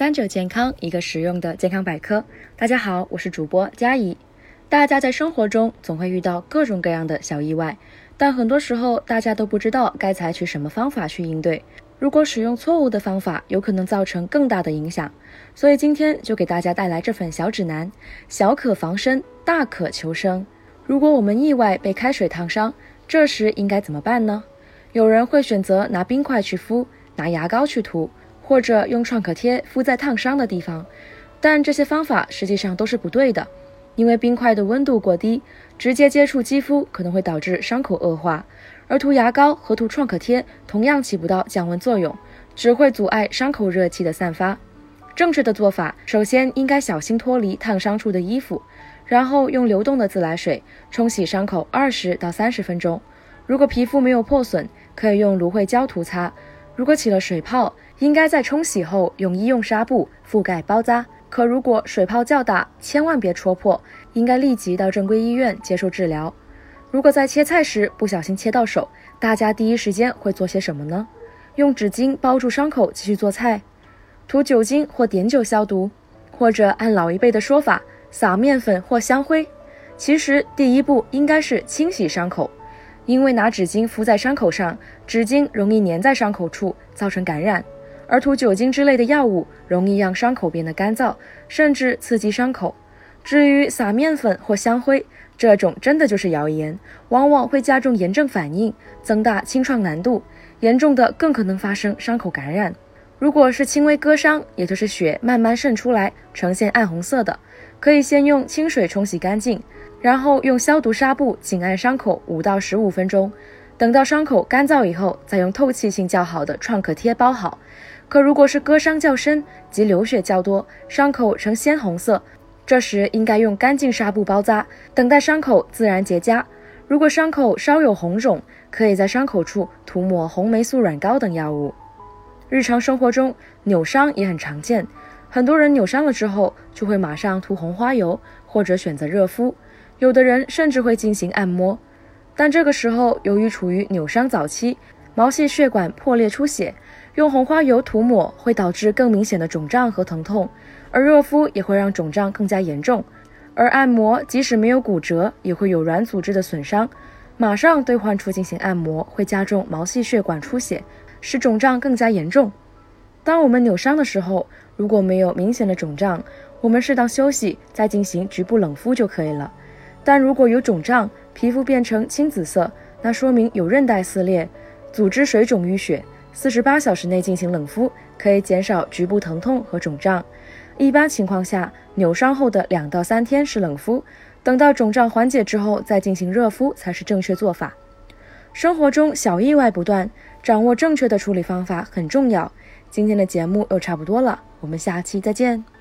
三九健康，一个实用的健康百科。大家好，我是主播佳怡。大家在生活中总会遇到各种各样的小意外，但很多时候大家都不知道该采取什么方法去应对。如果使用错误的方法，有可能造成更大的影响。所以今天就给大家带来这份小指南：小可防身，大可求生。如果我们意外被开水烫伤，这时应该怎么办呢？有人会选择拿冰块去敷，拿牙膏去涂。或者用创可贴敷在烫伤的地方，但这些方法实际上都是不对的，因为冰块的温度过低，直接接触肌肤可能会导致伤口恶化，而涂牙膏和涂创可贴同样起不到降温作用，只会阻碍伤口热气的散发。正确的做法，首先应该小心脱离烫伤处的衣服，然后用流动的自来水冲洗伤口二十到三十分钟。如果皮肤没有破损，可以用芦荟胶涂擦。如果起了水泡，应该在冲洗后用医用纱布覆盖包扎。可如果水泡较大，千万别戳破，应该立即到正规医院接受治疗。如果在切菜时不小心切到手，大家第一时间会做些什么呢？用纸巾包住伤口继续做菜，涂酒精或碘酒消毒，或者按老一辈的说法撒面粉或香灰。其实第一步应该是清洗伤口。因为拿纸巾敷在伤口上，纸巾容易粘在伤口处，造成感染；而涂酒精之类的药物容易让伤口变得干燥，甚至刺激伤口。至于撒面粉或香灰，这种真的就是谣言，往往会加重炎症反应，增大清创难度，严重的更可能发生伤口感染。如果是轻微割伤，也就是血慢慢渗出来，呈现暗红色的，可以先用清水冲洗干净。然后用消毒纱布紧按伤口五到十五分钟，等到伤口干燥以后，再用透气性较好的创可贴包好。可如果是割伤较深及流血较多，伤口呈鲜红色，这时应该用干净纱布包扎，等待伤口自然结痂。如果伤口稍有红肿，可以在伤口处涂抹红霉素软膏等药物。日常生活中扭伤也很常见，很多人扭伤了之后就会马上涂红花油，或者选择热敷。有的人甚至会进行按摩，但这个时候由于处于扭伤早期，毛细血管破裂出血，用红花油涂抹会导致更明显的肿胀和疼痛，而热敷也会让肿胀更加严重，而按摩即使没有骨折，也会有软组织的损伤，马上对患处进行按摩会加重毛细血管出血，使肿胀更加严重。当我们扭伤的时候，如果没有明显的肿胀，我们适当休息，再进行局部冷敷就可以了。但如果有肿胀，皮肤变成青紫色，那说明有韧带撕裂、组织水肿淤血。四十八小时内进行冷敷，可以减少局部疼痛和肿胀。一般情况下，扭伤后的两到三天是冷敷，等到肿胀缓解之后再进行热敷才是正确做法。生活中小意外不断，掌握正确的处理方法很重要。今天的节目又差不多了，我们下期再见。